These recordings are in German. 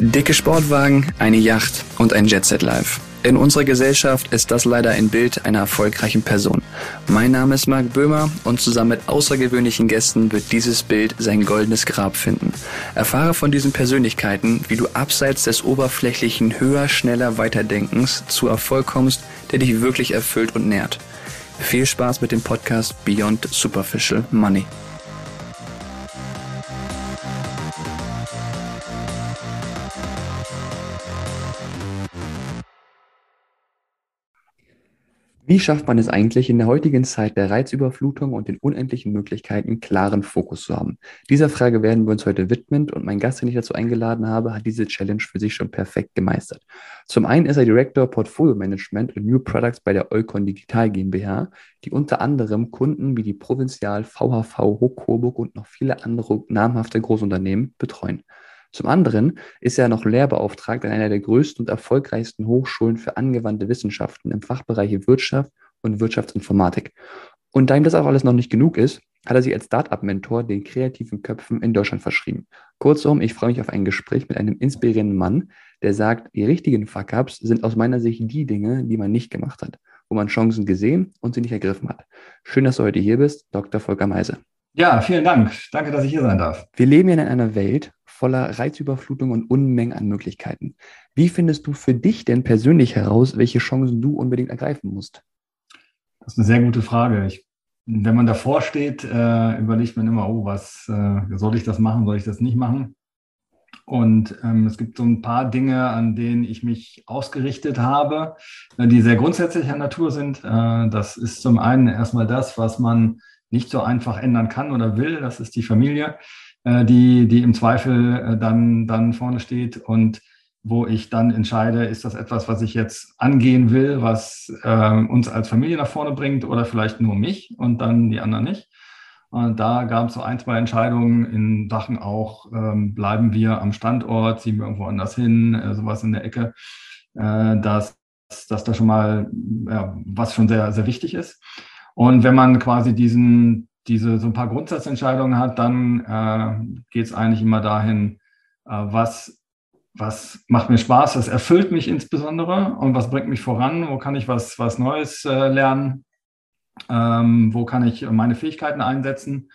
Dicke Sportwagen, eine Yacht und ein Jetset Live. In unserer Gesellschaft ist das leider ein Bild einer erfolgreichen Person. Mein Name ist Marc Böhmer und zusammen mit außergewöhnlichen Gästen wird dieses Bild sein goldenes Grab finden. Erfahre von diesen Persönlichkeiten, wie du abseits des oberflächlichen höher, schneller, weiterdenkens zu Erfolg kommst, der dich wirklich erfüllt und nährt. Viel Spaß mit dem Podcast Beyond Superficial Money. Wie schafft man es eigentlich, in der heutigen Zeit der Reizüberflutung und den unendlichen Möglichkeiten klaren Fokus zu haben? Dieser Frage werden wir uns heute widmen und mein Gast, den ich dazu eingeladen habe, hat diese Challenge für sich schon perfekt gemeistert. Zum einen ist er Director Portfolio Management und New Products bei der Eukon Digital GmbH, die unter anderem Kunden wie die Provinzial, VHV, Hoch Coburg und noch viele andere namhafte Großunternehmen betreuen. Zum anderen ist er noch Lehrbeauftragter an einer der größten und erfolgreichsten Hochschulen für angewandte Wissenschaften im Fachbereich Wirtschaft und Wirtschaftsinformatik. Und da ihm das auch alles noch nicht genug ist, hat er sich als Startup-Mentor den kreativen Köpfen in Deutschland verschrieben. Kurzum, ich freue mich auf ein Gespräch mit einem inspirierenden Mann, der sagt, die richtigen Fuck-Ups sind aus meiner Sicht die Dinge, die man nicht gemacht hat, wo man Chancen gesehen und sie nicht ergriffen hat. Schön, dass du heute hier bist, Dr. Volker Meise. Ja, vielen Dank. Danke, dass ich hier sein darf. Wir leben ja in einer Welt voller Reizüberflutung und Unmengen an Möglichkeiten. Wie findest du für dich denn persönlich heraus, welche Chancen du unbedingt ergreifen musst? Das ist eine sehr gute Frage. Ich, wenn man davor steht, äh, überlegt man immer, oh, was äh, soll ich das machen, soll ich das nicht machen? Und ähm, es gibt so ein paar Dinge, an denen ich mich ausgerichtet habe, äh, die sehr grundsätzlicher Natur sind. Äh, das ist zum einen erstmal das, was man nicht so einfach ändern kann oder will. Das ist die Familie, äh, die, die im Zweifel äh, dann, dann vorne steht und wo ich dann entscheide, ist das etwas, was ich jetzt angehen will, was äh, uns als Familie nach vorne bringt oder vielleicht nur mich und dann die anderen nicht. Und da gab es so ein, zwei Entscheidungen in Sachen auch, ähm, bleiben wir am Standort, ziehen wir irgendwo anders hin, äh, sowas in der Ecke, äh, dass, dass da schon mal, ja, was schon sehr, sehr wichtig ist. Und wenn man quasi diesen, diese so ein paar Grundsatzentscheidungen hat, dann äh, geht es eigentlich immer dahin, äh, was, was macht mir Spaß, was erfüllt mich insbesondere und was bringt mich voran, wo kann ich was, was Neues äh, lernen, ähm, wo kann ich meine Fähigkeiten einsetzen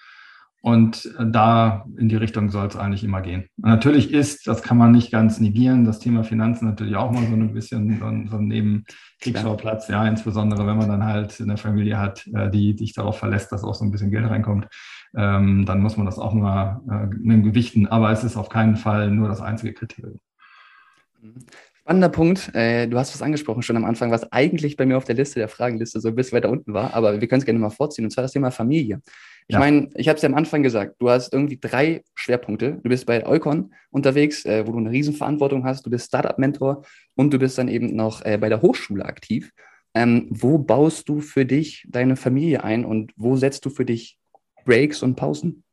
und da in die Richtung soll es eigentlich immer gehen. Und natürlich ist, das kann man nicht ganz negieren, das Thema Finanzen natürlich auch mal so ein bisschen so ein, so ein Nebenkriegsschauplatz, ja, insbesondere wenn man dann halt eine Familie hat, äh, die sich darauf verlässt, dass auch so ein bisschen Geld reinkommt, ähm, dann muss man das auch mal äh, gewichten. Aber es ist auf keinen Fall nur das einzige Kriterium. Spannender Punkt. Äh, du hast was angesprochen schon am Anfang, was eigentlich bei mir auf der Liste der Fragenliste so ein bisschen weiter unten war, aber wir können es gerne mal vorziehen, und zwar das Thema Familie. Ich ja. meine, ich habe es ja am Anfang gesagt, du hast irgendwie drei Schwerpunkte. Du bist bei Eukon unterwegs, äh, wo du eine Riesenverantwortung hast, du bist Startup-Mentor und du bist dann eben noch äh, bei der Hochschule aktiv. Ähm, wo baust du für dich deine Familie ein und wo setzt du für dich Breaks und Pausen?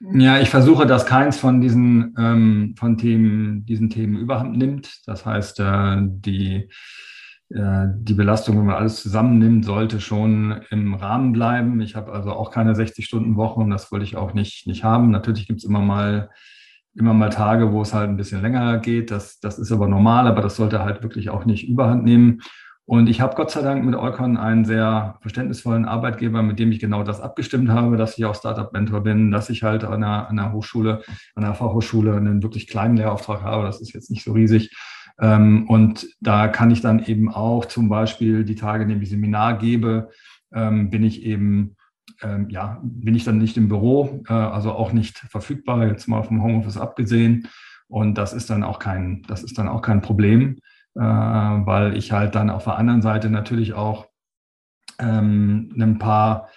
Ja, ich versuche, dass keins von diesen, ähm, von Themen, diesen Themen überhand nimmt. Das heißt, äh, die die Belastung, wenn man alles zusammennimmt, sollte schon im Rahmen bleiben. Ich habe also auch keine 60-Stunden-Woche und das wollte ich auch nicht, nicht haben. Natürlich gibt es immer mal, immer mal Tage, wo es halt ein bisschen länger geht. Das, das ist aber normal, aber das sollte halt wirklich auch nicht überhand nehmen. Und ich habe Gott sei Dank mit Eukon einen sehr verständnisvollen Arbeitgeber, mit dem ich genau das abgestimmt habe, dass ich auch Startup-Mentor bin, dass ich halt an einer, an einer Hochschule, an einer Fachhochschule einen wirklich kleinen Lehrauftrag habe. Das ist jetzt nicht so riesig und da kann ich dann eben auch zum Beispiel die Tage, in denen ich Seminar gebe, ähm, bin ich eben, ähm, ja, bin ich dann nicht im Büro, äh, also auch nicht verfügbar, jetzt mal vom Homeoffice abgesehen. Und das ist dann auch kein, das ist dann auch kein Problem, äh, weil ich halt dann auf der anderen Seite natürlich auch ähm, ein paar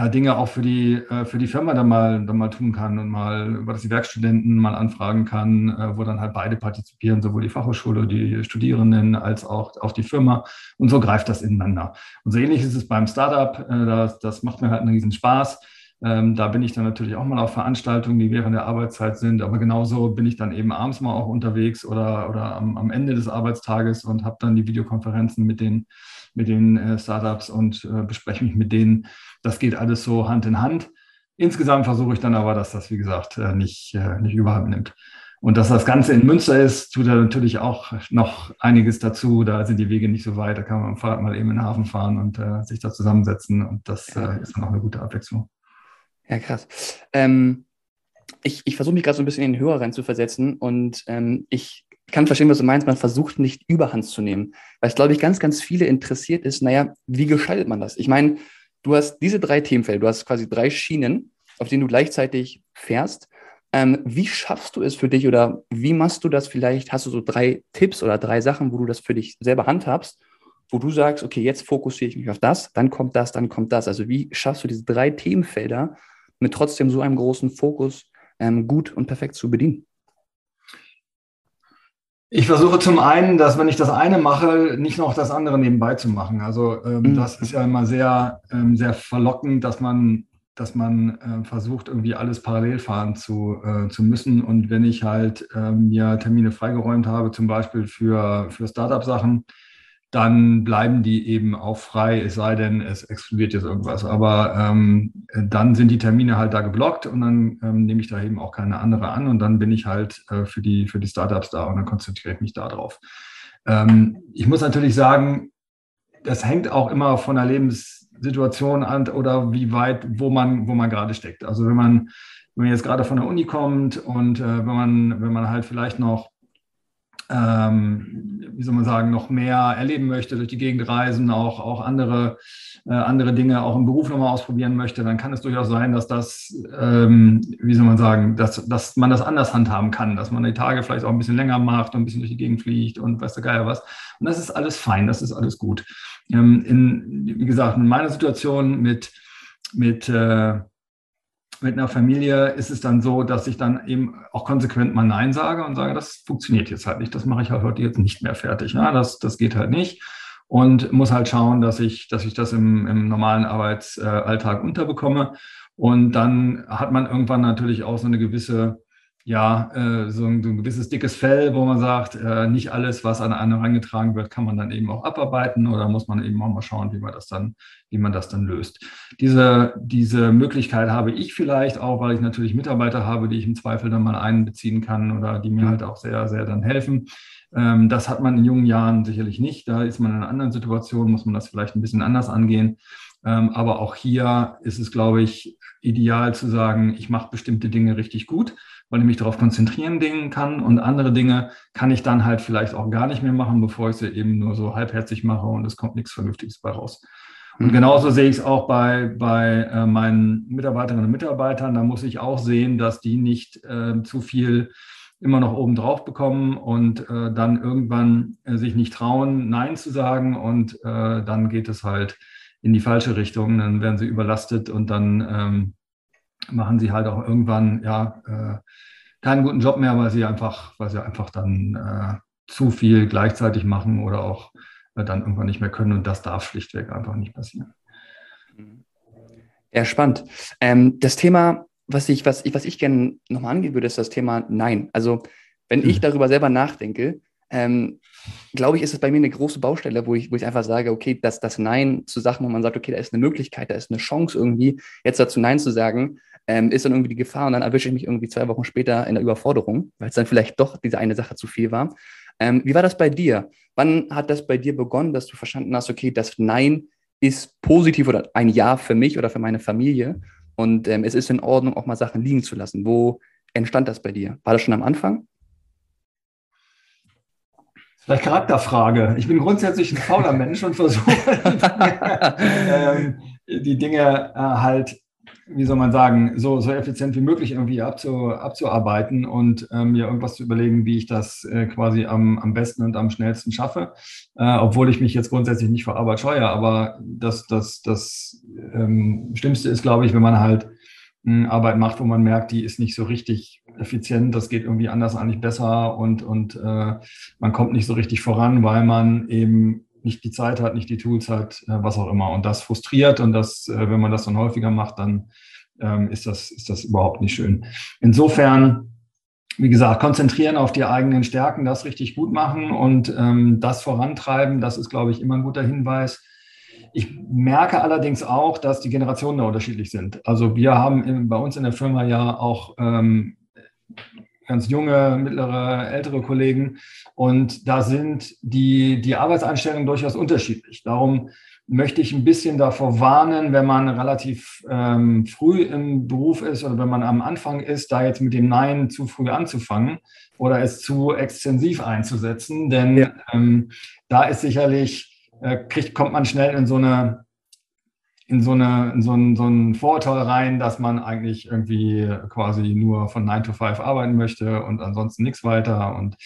ja, Dinge auch für die, äh, für die Firma dann mal, dann mal tun kann und mal über das die Werkstudenten mal anfragen kann, äh, wo dann halt beide partizipieren, sowohl die Fachhochschule, die Studierenden als auch, auch die Firma. Und so greift das ineinander. Und so ähnlich ist es beim Startup. Äh, das, das macht mir halt einen riesen Spaß. Ähm, da bin ich dann natürlich auch mal auf Veranstaltungen, die während der Arbeitszeit sind. Aber genauso bin ich dann eben abends mal auch unterwegs oder, oder am, am Ende des Arbeitstages und habe dann die Videokonferenzen mit den, mit den äh, Startups und äh, bespreche mich mit denen. Das geht alles so Hand in Hand. Insgesamt versuche ich dann aber, dass das, wie gesagt, äh, nicht, äh, nicht überhand nimmt. Und dass das Ganze in Münster ist, tut da natürlich auch noch einiges dazu. Da sind die Wege nicht so weit. Da kann man am Fahrrad mal eben in den Hafen fahren und äh, sich da zusammensetzen. Und das äh, ist dann auch eine gute Abwechslung. Ja, krass. Ähm, ich ich versuche mich gerade so ein bisschen in den Hörer rein zu versetzen und ähm, ich kann verstehen, was du meinst. Man versucht nicht Überhand zu nehmen. Weil es, glaube ich, ganz, ganz viele interessiert ist, naja, wie gestaltet man das? Ich meine, du hast diese drei Themenfelder, du hast quasi drei Schienen, auf denen du gleichzeitig fährst. Ähm, wie schaffst du es für dich oder wie machst du das vielleicht? Hast du so drei Tipps oder drei Sachen, wo du das für dich selber handhabst, wo du sagst, okay, jetzt fokussiere ich mich auf das, dann kommt das, dann kommt das. Also wie schaffst du diese drei Themenfelder mit trotzdem so einem großen Fokus ähm, gut und perfekt zu bedienen? Ich versuche zum einen, dass wenn ich das eine mache, nicht noch das andere nebenbei zu machen. Also ähm, mhm. das ist ja immer sehr, ähm, sehr verlockend, dass man, dass man äh, versucht, irgendwie alles parallel fahren zu, äh, zu müssen. Und wenn ich halt ähm, mir Termine freigeräumt habe, zum Beispiel für, für Startup-Sachen, dann bleiben die eben auch frei, es sei denn, es explodiert jetzt irgendwas. Aber ähm, dann sind die Termine halt da geblockt und dann ähm, nehme ich da eben auch keine andere an und dann bin ich halt äh, für, die, für die Startups da und dann konzentriere ich mich da drauf. Ähm, ich muss natürlich sagen, das hängt auch immer von der Lebenssituation an oder wie weit, wo man, wo man gerade steckt. Also wenn man, wenn man jetzt gerade von der Uni kommt und äh, wenn man, wenn man halt vielleicht noch ähm, wie soll man sagen, noch mehr erleben möchte, durch die Gegend reisen, auch, auch andere, äh, andere Dinge auch im Beruf nochmal ausprobieren möchte, dann kann es durchaus sein, dass das, ähm, wie soll man sagen, dass, dass man das anders handhaben kann, dass man die Tage vielleicht auch ein bisschen länger macht und ein bisschen durch die Gegend fliegt und weiß der Geier was. Und das ist alles fein, das ist alles gut. Ähm, in, wie gesagt, in meiner Situation mit, mit äh, mit einer Familie ist es dann so, dass ich dann eben auch konsequent mal Nein sage und sage, das funktioniert jetzt halt nicht, das mache ich halt heute jetzt nicht mehr fertig. Ja, das, das geht halt nicht. Und muss halt schauen, dass ich, dass ich das im, im normalen Arbeitsalltag unterbekomme. Und dann hat man irgendwann natürlich auch so eine gewisse ja, äh, so, ein, so, ein, gewisses dickes Fell, wo man sagt, äh, nicht alles, was an einen herangetragen wird, kann man dann eben auch abarbeiten oder muss man eben auch mal schauen, wie man das dann, wie man das dann löst. Diese, diese Möglichkeit habe ich vielleicht auch, weil ich natürlich Mitarbeiter habe, die ich im Zweifel dann mal einbeziehen kann oder die mir halt auch sehr, sehr dann helfen. Ähm, das hat man in jungen Jahren sicherlich nicht. Da ist man in einer anderen Situation, muss man das vielleicht ein bisschen anders angehen. Ähm, aber auch hier ist es, glaube ich, ideal zu sagen, ich mache bestimmte Dinge richtig gut weil ich mich darauf konzentrieren Dingen kann und andere Dinge kann ich dann halt vielleicht auch gar nicht mehr machen, bevor ich sie eben nur so halbherzig mache und es kommt nichts Vernünftiges bei raus. Und mhm. genauso sehe ich es auch bei, bei äh, meinen Mitarbeiterinnen und Mitarbeitern. Da muss ich auch sehen, dass die nicht äh, zu viel immer noch oben drauf bekommen und äh, dann irgendwann äh, sich nicht trauen, Nein zu sagen und äh, dann geht es halt in die falsche Richtung. Dann werden sie überlastet und dann ähm, machen sie halt auch irgendwann ja äh, keinen guten Job mehr, weil sie einfach, weil sie einfach dann äh, zu viel gleichzeitig machen oder auch äh, dann irgendwann nicht mehr können und das darf schlichtweg einfach nicht passieren. Ja, spannend. Ähm, das Thema, was ich, was ich, was ich gerne nochmal angehen würde, ist das Thema Nein. Also wenn ich hm. darüber selber nachdenke, ähm, glaube ich, ist es bei mir eine große Baustelle, wo ich, wo ich einfach sage, okay, das, das Nein zu Sachen, wo man sagt, okay, da ist eine Möglichkeit, da ist eine Chance irgendwie, jetzt dazu Nein zu sagen, ähm, ist dann irgendwie die Gefahr und dann erwische ich mich irgendwie zwei Wochen später in der Überforderung, weil es dann vielleicht doch diese eine Sache zu viel war. Ähm, wie war das bei dir? Wann hat das bei dir begonnen, dass du verstanden hast, okay, das Nein ist positiv oder ein Ja für mich oder für meine Familie und ähm, es ist in Ordnung, auch mal Sachen liegen zu lassen? Wo entstand das bei dir? War das schon am Anfang? Vielleicht Charakterfrage. Ich bin grundsätzlich ein fauler Mensch und versuche ähm, die Dinge äh, halt wie soll man sagen, so, so effizient wie möglich irgendwie abzu, abzuarbeiten und ähm, mir irgendwas zu überlegen, wie ich das äh, quasi am, am besten und am schnellsten schaffe. Äh, obwohl ich mich jetzt grundsätzlich nicht vor Arbeit scheue. Aber das, das, das ähm, Schlimmste ist, glaube ich, wenn man halt äh, Arbeit macht, wo man merkt, die ist nicht so richtig effizient, das geht irgendwie anders eigentlich besser und, und äh, man kommt nicht so richtig voran, weil man eben nicht die Zeit hat, nicht die Tools hat, äh, was auch immer. Und das frustriert und das, äh, wenn man das dann häufiger macht, dann ähm, ist, das, ist das überhaupt nicht schön. Insofern, wie gesagt, konzentrieren auf die eigenen Stärken, das richtig gut machen und ähm, das vorantreiben, das ist, glaube ich, immer ein guter Hinweis. Ich merke allerdings auch, dass die Generationen da unterschiedlich sind. Also wir haben bei uns in der Firma ja auch ähm, ganz junge, mittlere, ältere Kollegen und da sind die, die Arbeitseinstellungen durchaus unterschiedlich. Darum möchte ich ein bisschen davor warnen, wenn man relativ ähm, früh im Beruf ist oder wenn man am Anfang ist, da jetzt mit dem Nein zu früh anzufangen oder es zu extensiv einzusetzen. Denn ja. ähm, da ist sicherlich, äh, kriegt, kommt man schnell in so eine in so, eine, in so, ein, so ein Vorurteil rein, dass man eigentlich irgendwie quasi nur von 9 to 5 arbeiten möchte und ansonsten nichts weiter und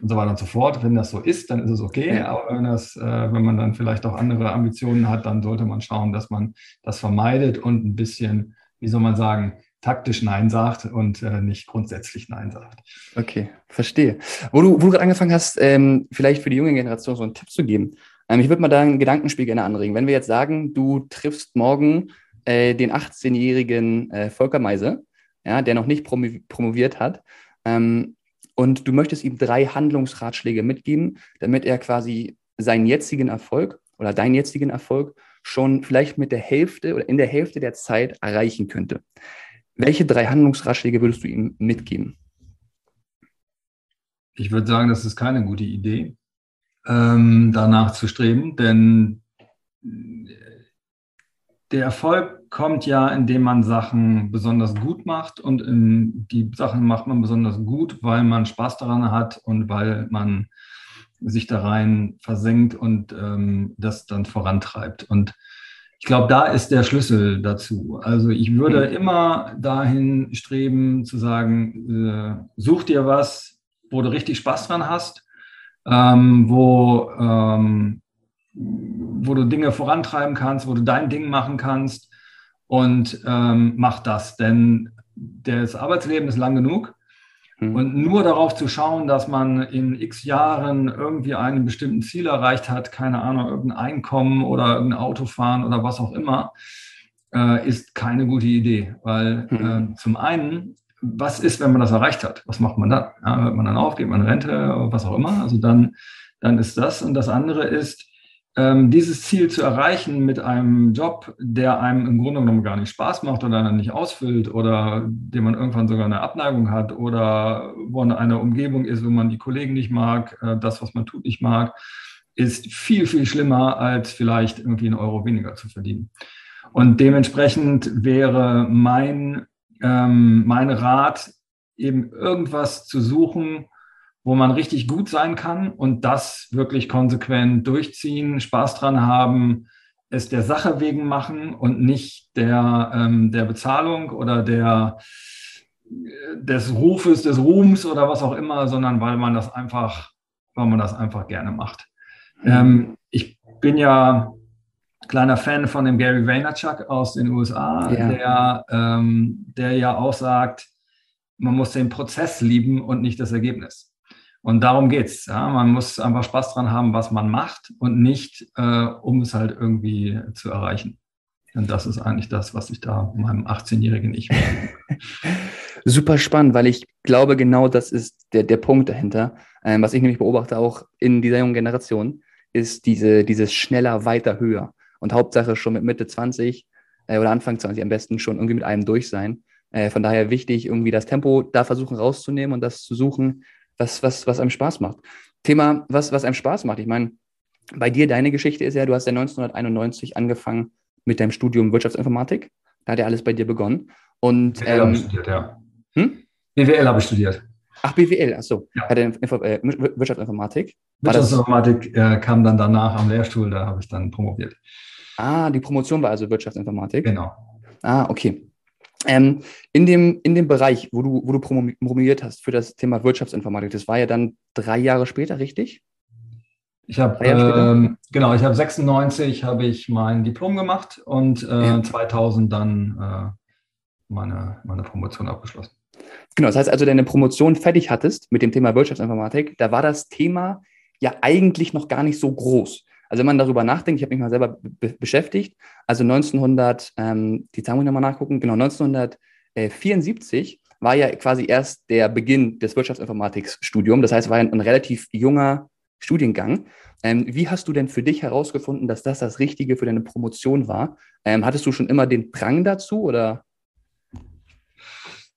und so weiter und so fort. Wenn das so ist, dann ist es okay. Aber wenn, das, äh, wenn man dann vielleicht auch andere Ambitionen hat, dann sollte man schauen, dass man das vermeidet und ein bisschen, wie soll man sagen, taktisch Nein sagt und äh, nicht grundsätzlich Nein sagt. Okay, verstehe. Wo du, wo du gerade angefangen hast, ähm, vielleicht für die junge Generation so einen Tipp zu geben. Ähm, ich würde mal da einen Gedankenspiel gerne anregen. Wenn wir jetzt sagen, du triffst morgen äh, den 18-jährigen äh, Volker Meise, ja, der noch nicht promoviert hat, ähm, und du möchtest ihm drei Handlungsratschläge mitgeben, damit er quasi seinen jetzigen Erfolg oder deinen jetzigen Erfolg schon vielleicht mit der Hälfte oder in der Hälfte der Zeit erreichen könnte. Welche drei Handlungsratschläge würdest du ihm mitgeben? Ich würde sagen, das ist keine gute Idee, ähm, danach zu streben, denn der Erfolg kommt ja, indem man Sachen besonders gut macht und in, die Sachen macht man besonders gut, weil man Spaß daran hat und weil man sich da rein versenkt und ähm, das dann vorantreibt. Und ich glaube, da ist der Schlüssel dazu. Also ich würde mhm. immer dahin streben zu sagen, äh, such dir was, wo du richtig Spaß dran hast, ähm, wo ähm, wo du Dinge vorantreiben kannst, wo du dein Ding machen kannst und ähm, mach das. Denn das Arbeitsleben ist lang genug. Mhm. Und nur darauf zu schauen, dass man in x Jahren irgendwie einen bestimmten Ziel erreicht hat, keine Ahnung, irgendein Einkommen oder irgendein Auto fahren oder was auch immer, äh, ist keine gute Idee. Weil mhm. äh, zum einen, was ist, wenn man das erreicht hat? Was macht man dann? Ja, hört man dann auf, geht man in Rente, was auch immer. Also dann, dann ist das. Und das andere ist, ähm, dieses Ziel zu erreichen mit einem Job, der einem im Grunde genommen gar nicht Spaß macht oder nicht ausfüllt oder dem man irgendwann sogar eine Abneigung hat oder wo eine Umgebung ist, wo man die Kollegen nicht mag, äh, das, was man tut, nicht mag, ist viel, viel schlimmer, als vielleicht irgendwie einen Euro weniger zu verdienen. Und dementsprechend wäre mein, ähm, mein Rat, eben irgendwas zu suchen, wo man richtig gut sein kann und das wirklich konsequent durchziehen, Spaß dran haben, es der Sache wegen machen und nicht der, ähm, der Bezahlung oder der, des Rufes, des Ruhms oder was auch immer, sondern weil man das einfach, weil man das einfach gerne macht. Mhm. Ähm, ich bin ja kleiner Fan von dem Gary Vaynerchuk aus den USA, ja. der, ähm, der ja auch sagt, man muss den Prozess lieben und nicht das Ergebnis. Und darum geht's. Ja? Man muss einfach Spaß dran haben, was man macht und nicht, äh, um es halt irgendwie zu erreichen. Und das ist eigentlich das, was ich da meinem 18-jährigen Ich Super spannend, weil ich glaube, genau das ist der, der Punkt dahinter. Ähm, was ich nämlich beobachte auch in dieser jungen Generation, ist diese, dieses schneller, weiter, höher. Und Hauptsache schon mit Mitte 20 äh, oder Anfang 20 am besten schon irgendwie mit einem durch sein. Äh, von daher wichtig, irgendwie das Tempo da versuchen rauszunehmen und das zu suchen, was, was, was einem Spaß macht. Thema, was, was einem Spaß macht. Ich meine, bei dir, deine Geschichte ist ja, du hast ja 1991 angefangen mit deinem Studium Wirtschaftsinformatik. Da hat ja alles bei dir begonnen. Und, BWL ähm, habe ich studiert, ja. Hm? BWL habe ich studiert. Ach, BWL, achso. Ja. Hat äh, Wirtschaftsinformatik. Wirtschaftsinformatik äh, kam dann danach am Lehrstuhl, da habe ich dann promoviert. Ah, die Promotion war also Wirtschaftsinformatik. Genau. Ah, okay. Ähm, in, dem, in dem Bereich, wo du, wo du promoviert hast für das Thema Wirtschaftsinformatik, das war ja dann drei Jahre später, richtig? Ich habe ähm, genau, ich habe 96 habe ich mein Diplom gemacht und äh, ja. 2000 dann äh, meine, meine Promotion abgeschlossen. Genau, das heißt also, deine Promotion fertig hattest mit dem Thema Wirtschaftsinformatik, da war das Thema ja eigentlich noch gar nicht so groß. Also wenn man darüber nachdenkt, ich habe mich mal selber be beschäftigt, also 1900, ähm, die Zahlen muss ich nochmal nachgucken, genau 1974 war ja quasi erst der Beginn des Wirtschaftsinformatikstudiums. Das heißt, war ein, ein relativ junger Studiengang. Ähm, wie hast du denn für dich herausgefunden, dass das das Richtige für deine Promotion war? Ähm, hattest du schon immer den Drang dazu oder?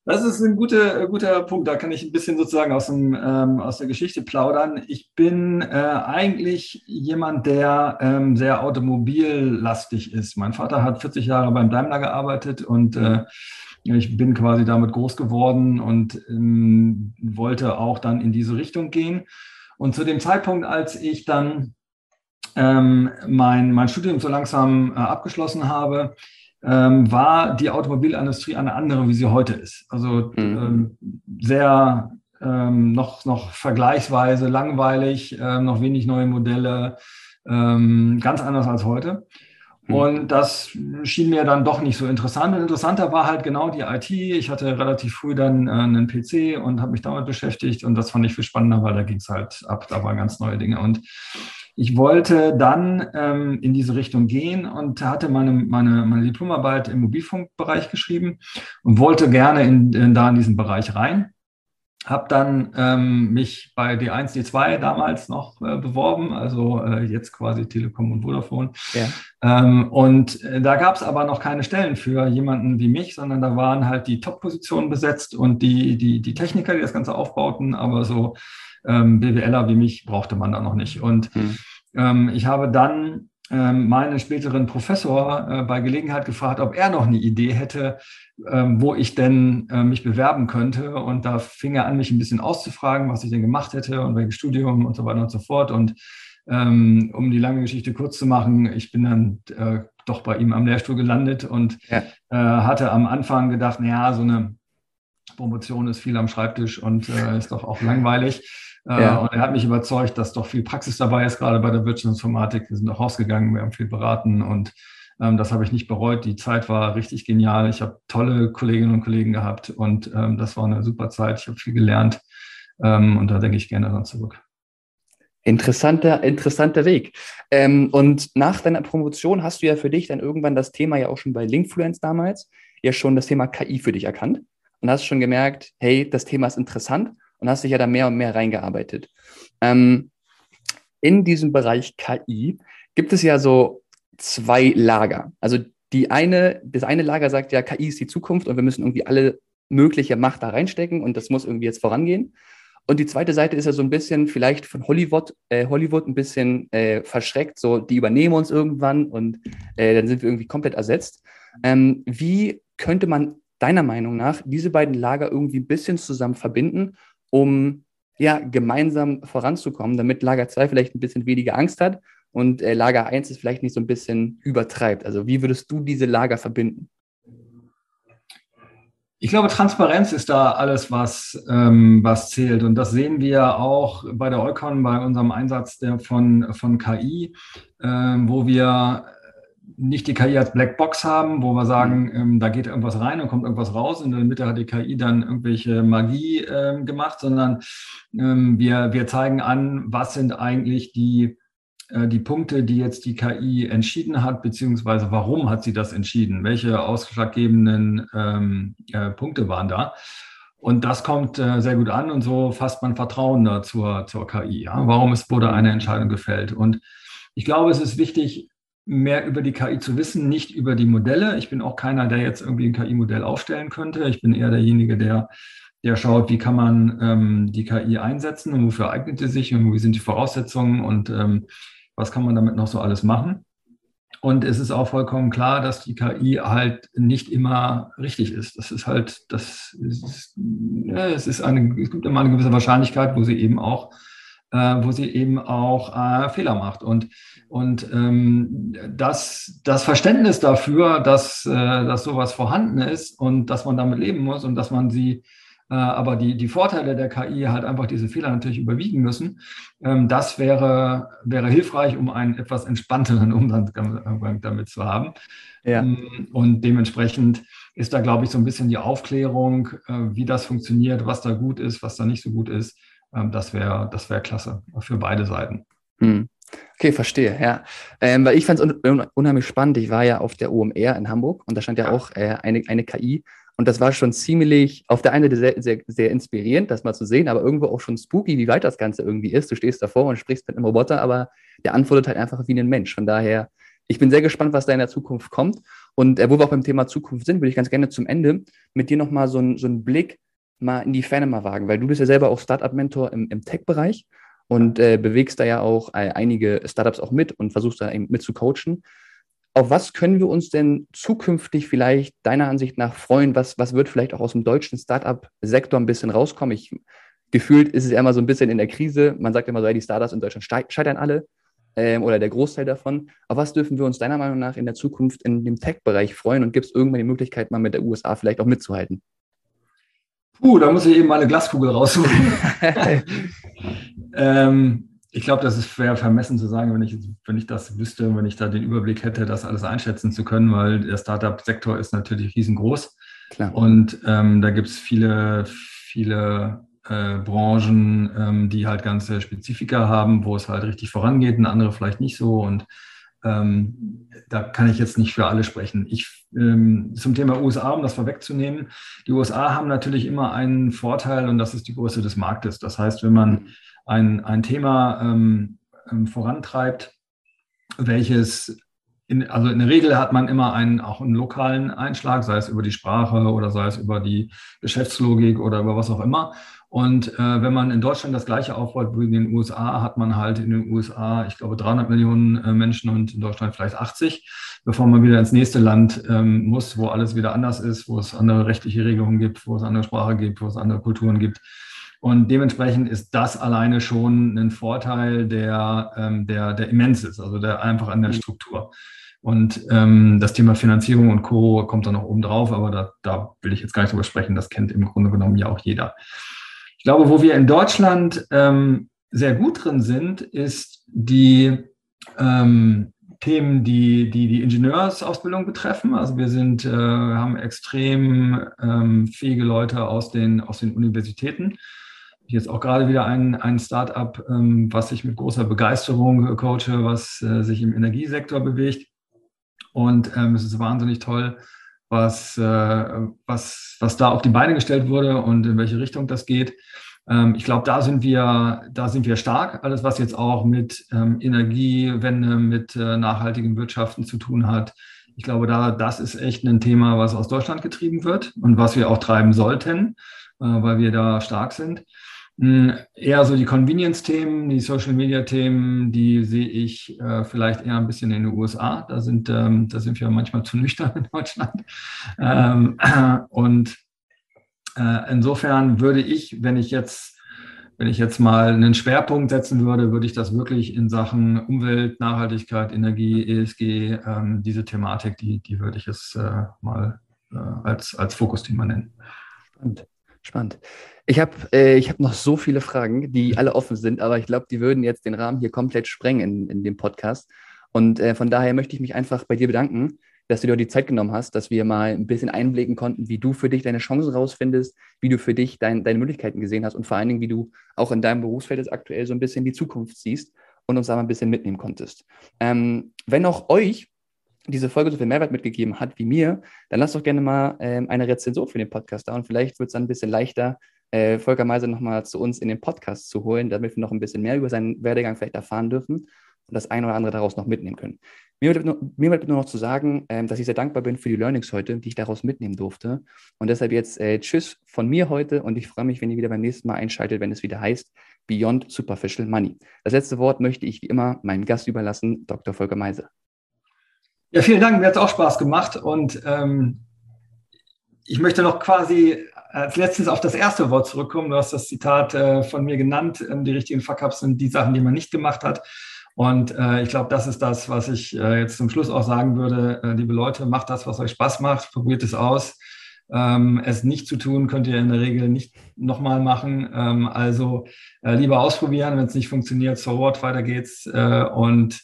Das ist ein guter, äh, guter Punkt. Da kann ich ein bisschen sozusagen aus, dem, ähm, aus der Geschichte plaudern. Ich bin äh, eigentlich jemand, der ähm, sehr automobillastig ist. Mein Vater hat 40 Jahre beim Daimler gearbeitet und äh, ich bin quasi damit groß geworden und ähm, wollte auch dann in diese Richtung gehen. Und zu dem Zeitpunkt, als ich dann ähm, mein, mein Studium so langsam äh, abgeschlossen habe, ähm, war die Automobilindustrie eine andere, wie sie heute ist. Also mhm. ähm, sehr ähm, noch, noch vergleichsweise langweilig, äh, noch wenig neue Modelle, ähm, ganz anders als heute. Mhm. Und das schien mir dann doch nicht so interessant. Und interessanter war halt genau die IT. Ich hatte relativ früh dann äh, einen PC und habe mich damit beschäftigt. Und das fand ich viel spannender, weil da ging es halt ab. Da waren ganz neue Dinge. Und ich wollte dann ähm, in diese Richtung gehen und hatte meine, meine, meine Diplomarbeit im Mobilfunkbereich geschrieben und wollte gerne in, in, da in diesen Bereich rein. Habe dann ähm, mich bei D1, D2 damals noch äh, beworben, also äh, jetzt quasi Telekom und Vodafone. Ja. Ähm, und äh, da gab es aber noch keine Stellen für jemanden wie mich, sondern da waren halt die Top-Positionen besetzt und die, die, die Techniker, die das Ganze aufbauten, aber so ähm, BWLer wie mich brauchte man da noch nicht. Und hm. ähm, ich habe dann ähm, meinen späteren Professor äh, bei Gelegenheit gefragt, ob er noch eine Idee hätte, ähm, wo ich denn äh, mich bewerben könnte. Und da fing er an, mich ein bisschen auszufragen, was ich denn gemacht hätte und welches Studium und so weiter und so fort. Und ähm, um die lange Geschichte kurz zu machen, ich bin dann äh, doch bei ihm am Lehrstuhl gelandet und ja. äh, hatte am Anfang gedacht, naja, so eine Promotion ist viel am Schreibtisch und äh, ist doch auch langweilig. Äh, ja. Und er hat mich überzeugt, dass doch viel Praxis dabei ist, gerade bei der Wirtschaftsinformatik. Wir sind auch rausgegangen, wir haben viel beraten und ähm, das habe ich nicht bereut. Die Zeit war richtig genial. Ich habe tolle Kolleginnen und Kollegen gehabt und ähm, das war eine super Zeit. Ich habe viel gelernt ähm, und da denke ich gerne dran zurück. Interessanter, interessanter Weg. Ähm, und nach deiner Promotion hast du ja für dich dann irgendwann das Thema ja auch schon bei Linkfluence damals ja schon das Thema KI für dich erkannt und hast schon gemerkt, hey, das Thema ist interessant und hast dich ja da mehr und mehr reingearbeitet. Ähm, in diesem Bereich KI gibt es ja so zwei Lager. Also die eine, das eine Lager sagt ja, KI ist die Zukunft und wir müssen irgendwie alle mögliche Macht da reinstecken und das muss irgendwie jetzt vorangehen. Und die zweite Seite ist ja so ein bisschen vielleicht von Hollywood, äh, Hollywood ein bisschen äh, verschreckt, so die übernehmen uns irgendwann und äh, dann sind wir irgendwie komplett ersetzt. Ähm, wie könnte man deiner Meinung nach diese beiden Lager irgendwie ein bisschen zusammen verbinden um ja, gemeinsam voranzukommen, damit Lager 2 vielleicht ein bisschen weniger Angst hat und äh, Lager 1 es vielleicht nicht so ein bisschen übertreibt. Also wie würdest du diese Lager verbinden? Ich glaube, Transparenz ist da alles, was, ähm, was zählt. Und das sehen wir auch bei der Eukon, bei unserem Einsatz der von, von KI, äh, wo wir nicht die KI als Blackbox haben, wo wir sagen, mhm. ähm, da geht irgendwas rein und kommt irgendwas raus und in der Mitte hat die KI dann irgendwelche Magie ähm, gemacht, sondern ähm, wir, wir zeigen an, was sind eigentlich die, äh, die Punkte, die jetzt die KI entschieden hat, beziehungsweise warum hat sie das entschieden, welche ausschlaggebenden ähm, äh, Punkte waren da. Und das kommt äh, sehr gut an und so fasst man Vertrauen da zur, zur KI. Ja? Warum ist, wurde eine Entscheidung gefällt? Und ich glaube, es ist wichtig, mehr über die KI zu wissen, nicht über die Modelle. Ich bin auch keiner, der jetzt irgendwie ein KI-Modell aufstellen könnte. Ich bin eher derjenige, der, der schaut, wie kann man ähm, die KI einsetzen und wofür eignet sie sich und wie sind die Voraussetzungen und ähm, was kann man damit noch so alles machen. Und es ist auch vollkommen klar, dass die KI halt nicht immer richtig ist. Das ist halt, das ist, ja, es ist eine, es gibt immer eine gewisse Wahrscheinlichkeit, wo sie eben auch äh, wo sie eben auch äh, Fehler macht. Und, und ähm, das, das Verständnis dafür, dass, äh, dass sowas vorhanden ist und dass man damit leben muss und dass man sie äh, aber die, die Vorteile der KI halt einfach diese Fehler natürlich überwiegen müssen. Ähm, das wäre, wäre hilfreich, um einen etwas entspannteren Umgang damit zu haben. Ja. Ähm, und dementsprechend ist da, glaube ich, so ein bisschen die Aufklärung, äh, wie das funktioniert, was da gut ist, was da nicht so gut ist, das wäre das wär klasse für beide Seiten. Hm. Okay, verstehe, ja. Ähm, weil ich fand es un unheimlich spannend. Ich war ja auf der OMR in Hamburg und da stand ja, ja. auch äh, eine, eine KI. Und das war schon ziemlich, auf der einen Seite sehr, sehr, sehr inspirierend, das mal zu sehen, aber irgendwo auch schon spooky, wie weit das Ganze irgendwie ist. Du stehst davor und sprichst mit einem Roboter, aber der antwortet halt einfach wie ein Mensch. Von daher, ich bin sehr gespannt, was da in der Zukunft kommt. Und äh, wo wir auch beim Thema Zukunft sind, würde ich ganz gerne zum Ende mit dir nochmal so, ein, so einen Blick mal in die Ferne mal wagen, weil du bist ja selber auch Startup-Mentor im, im Tech-Bereich und äh, bewegst da ja auch äh, einige Startups auch mit und versuchst da eben mit zu coachen. Auf was können wir uns denn zukünftig vielleicht deiner Ansicht nach freuen? Was, was wird vielleicht auch aus dem deutschen Startup-Sektor ein bisschen rauskommen? Ich, gefühlt ist es ja immer so ein bisschen in der Krise. Man sagt immer so, ja, die Startups in Deutschland scheitern alle ähm, oder der Großteil davon. Auf was dürfen wir uns deiner Meinung nach in der Zukunft in dem Tech-Bereich freuen und gibt es irgendwann die Möglichkeit, mal mit der USA vielleicht auch mitzuhalten? Puh, da muss ich eben meine Glaskugel rausholen. ähm, ich glaube, das ist schwer vermessen zu sagen, wenn ich, wenn ich das wüsste, wenn ich da den Überblick hätte, das alles einschätzen zu können, weil der Startup-Sektor ist natürlich riesengroß. Klar. Und ähm, da gibt es viele, viele äh, Branchen, ähm, die halt ganze Spezifika haben, wo es halt richtig vorangeht und andere vielleicht nicht so. Und ähm, da kann ich jetzt nicht für alle sprechen. Ich, ähm, zum Thema USA, um das vorwegzunehmen, die USA haben natürlich immer einen Vorteil und das ist die Größe des Marktes. Das heißt, wenn man ein, ein Thema ähm, ähm, vorantreibt, welches in, also in der Regel hat man immer einen, auch einen lokalen Einschlag, sei es über die Sprache oder sei es über die Geschäftslogik oder über was auch immer. Und äh, wenn man in Deutschland das gleiche aufbaut wie in den USA, hat man halt in den USA, ich glaube, 300 Millionen äh, Menschen und in Deutschland vielleicht 80, bevor man wieder ins nächste Land ähm, muss, wo alles wieder anders ist, wo es andere rechtliche Regelungen gibt, wo es andere Sprache gibt, wo es andere Kulturen gibt. Und dementsprechend ist das alleine schon ein Vorteil, der, ähm, der, der immens ist, also der einfach an der mhm. Struktur. Und ähm, das Thema Finanzierung und Co. kommt dann noch oben drauf, aber da, da will ich jetzt gar nicht drüber sprechen. Das kennt im Grunde genommen ja auch jeder. Ich glaube, wo wir in Deutschland ähm, sehr gut drin sind, ist die ähm, Themen, die, die die Ingenieursausbildung betreffen. Also wir sind, äh, haben extrem ähm, fähige Leute aus den, aus den Universitäten. Jetzt auch gerade wieder ein, ein Start-up, ähm, was ich mit großer Begeisterung coache, was äh, sich im Energiesektor bewegt. Und ähm, es ist wahnsinnig toll, was, äh, was, was da auf die Beine gestellt wurde und in welche Richtung das geht. Ähm, ich glaube, da sind wir, da sind wir stark. Alles, was jetzt auch mit ähm, Energiewende, mit äh, nachhaltigen Wirtschaften zu tun hat. Ich glaube, da, das ist echt ein Thema, was aus Deutschland getrieben wird und was wir auch treiben sollten, äh, weil wir da stark sind. Hm, eher so die Convenience-Themen, die Social-Media-Themen, die sehe ich äh, vielleicht eher ein bisschen in den USA. Da sind, ähm, da sind wir manchmal zu nüchtern in Deutschland. Ähm, und äh, insofern würde ich, wenn ich jetzt, wenn ich jetzt mal einen Schwerpunkt setzen würde, würde ich das wirklich in Sachen Umwelt, Nachhaltigkeit, Energie, ESG, ähm, diese Thematik, die, die würde ich es äh, mal äh, als, als Fokusthema nennen. Spannend. Spannend. Ich habe äh, hab noch so viele Fragen, die alle offen sind, aber ich glaube, die würden jetzt den Rahmen hier komplett sprengen in, in dem Podcast. Und äh, von daher möchte ich mich einfach bei dir bedanken, dass du dir die Zeit genommen hast, dass wir mal ein bisschen einblicken konnten, wie du für dich deine Chancen rausfindest, wie du für dich dein, deine Möglichkeiten gesehen hast und vor allen Dingen, wie du auch in deinem Berufsfeld jetzt aktuell so ein bisschen die Zukunft siehst und uns da mal ein bisschen mitnehmen konntest. Ähm, wenn auch euch diese Folge so viel Mehrwert mitgegeben hat wie mir, dann lasst doch gerne mal ähm, eine Rezension für den Podcast da und vielleicht wird es dann ein bisschen leichter, äh, Volker Meiser nochmal zu uns in den Podcast zu holen, damit wir noch ein bisschen mehr über seinen Werdegang vielleicht erfahren dürfen und das eine oder andere daraus noch mitnehmen können. Mir bleibt nur, nur noch zu sagen, ähm, dass ich sehr dankbar bin für die Learnings heute, die ich daraus mitnehmen durfte. Und deshalb jetzt äh, Tschüss von mir heute und ich freue mich, wenn ihr wieder beim nächsten Mal einschaltet, wenn es wieder heißt Beyond Superficial Money. Das letzte Wort möchte ich wie immer meinem Gast überlassen, Dr. Volker Meiser. Ja, vielen Dank. Mir hat es auch Spaß gemacht. Und ähm, ich möchte noch quasi als letztes auf das erste Wort zurückkommen. Du hast das Zitat äh, von mir genannt. Ähm, die richtigen Fuck-ups sind die Sachen, die man nicht gemacht hat. Und äh, ich glaube, das ist das, was ich äh, jetzt zum Schluss auch sagen würde. Äh, liebe Leute, macht das, was euch Spaß macht. Probiert es aus. Ähm, es nicht zu tun, könnt ihr in der Regel nicht nochmal machen. Ähm, also äh, lieber ausprobieren, wenn es nicht funktioniert, so what, weiter geht's. Äh, und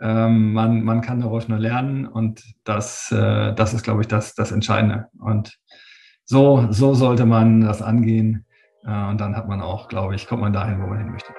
ähm, man, man kann daraus nur lernen und das, äh, das ist, glaube ich, das, das Entscheidende. Und so, so sollte man das angehen äh, und dann hat man auch, glaube ich, kommt man dahin, wo man hin möchte.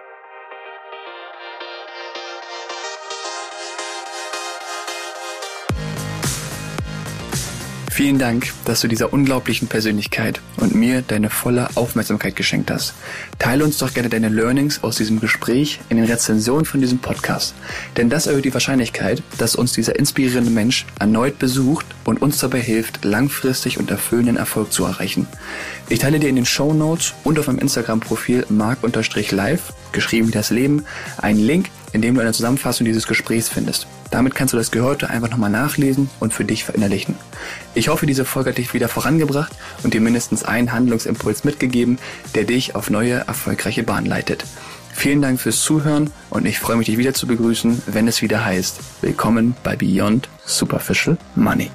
Vielen Dank, dass du dieser unglaublichen Persönlichkeit und mir deine volle Aufmerksamkeit geschenkt hast. Teile uns doch gerne deine Learnings aus diesem Gespräch in den Rezensionen von diesem Podcast. Denn das erhöht die Wahrscheinlichkeit, dass uns dieser inspirierende Mensch erneut besucht und uns dabei hilft, langfristig und erfüllenden Erfolg zu erreichen. Ich teile dir in den Show Notes und auf meinem Instagram-Profil mark-live, geschrieben wie das Leben, einen Link, in dem du eine Zusammenfassung dieses Gesprächs findest. Damit kannst du das Gehörte einfach nochmal nachlesen und für dich verinnerlichen. Ich hoffe, diese Folge hat dich wieder vorangebracht und dir mindestens einen Handlungsimpuls mitgegeben, der dich auf neue, erfolgreiche Bahn leitet. Vielen Dank fürs Zuhören und ich freue mich, dich wieder zu begrüßen, wenn es wieder heißt, willkommen bei Beyond Superficial Money.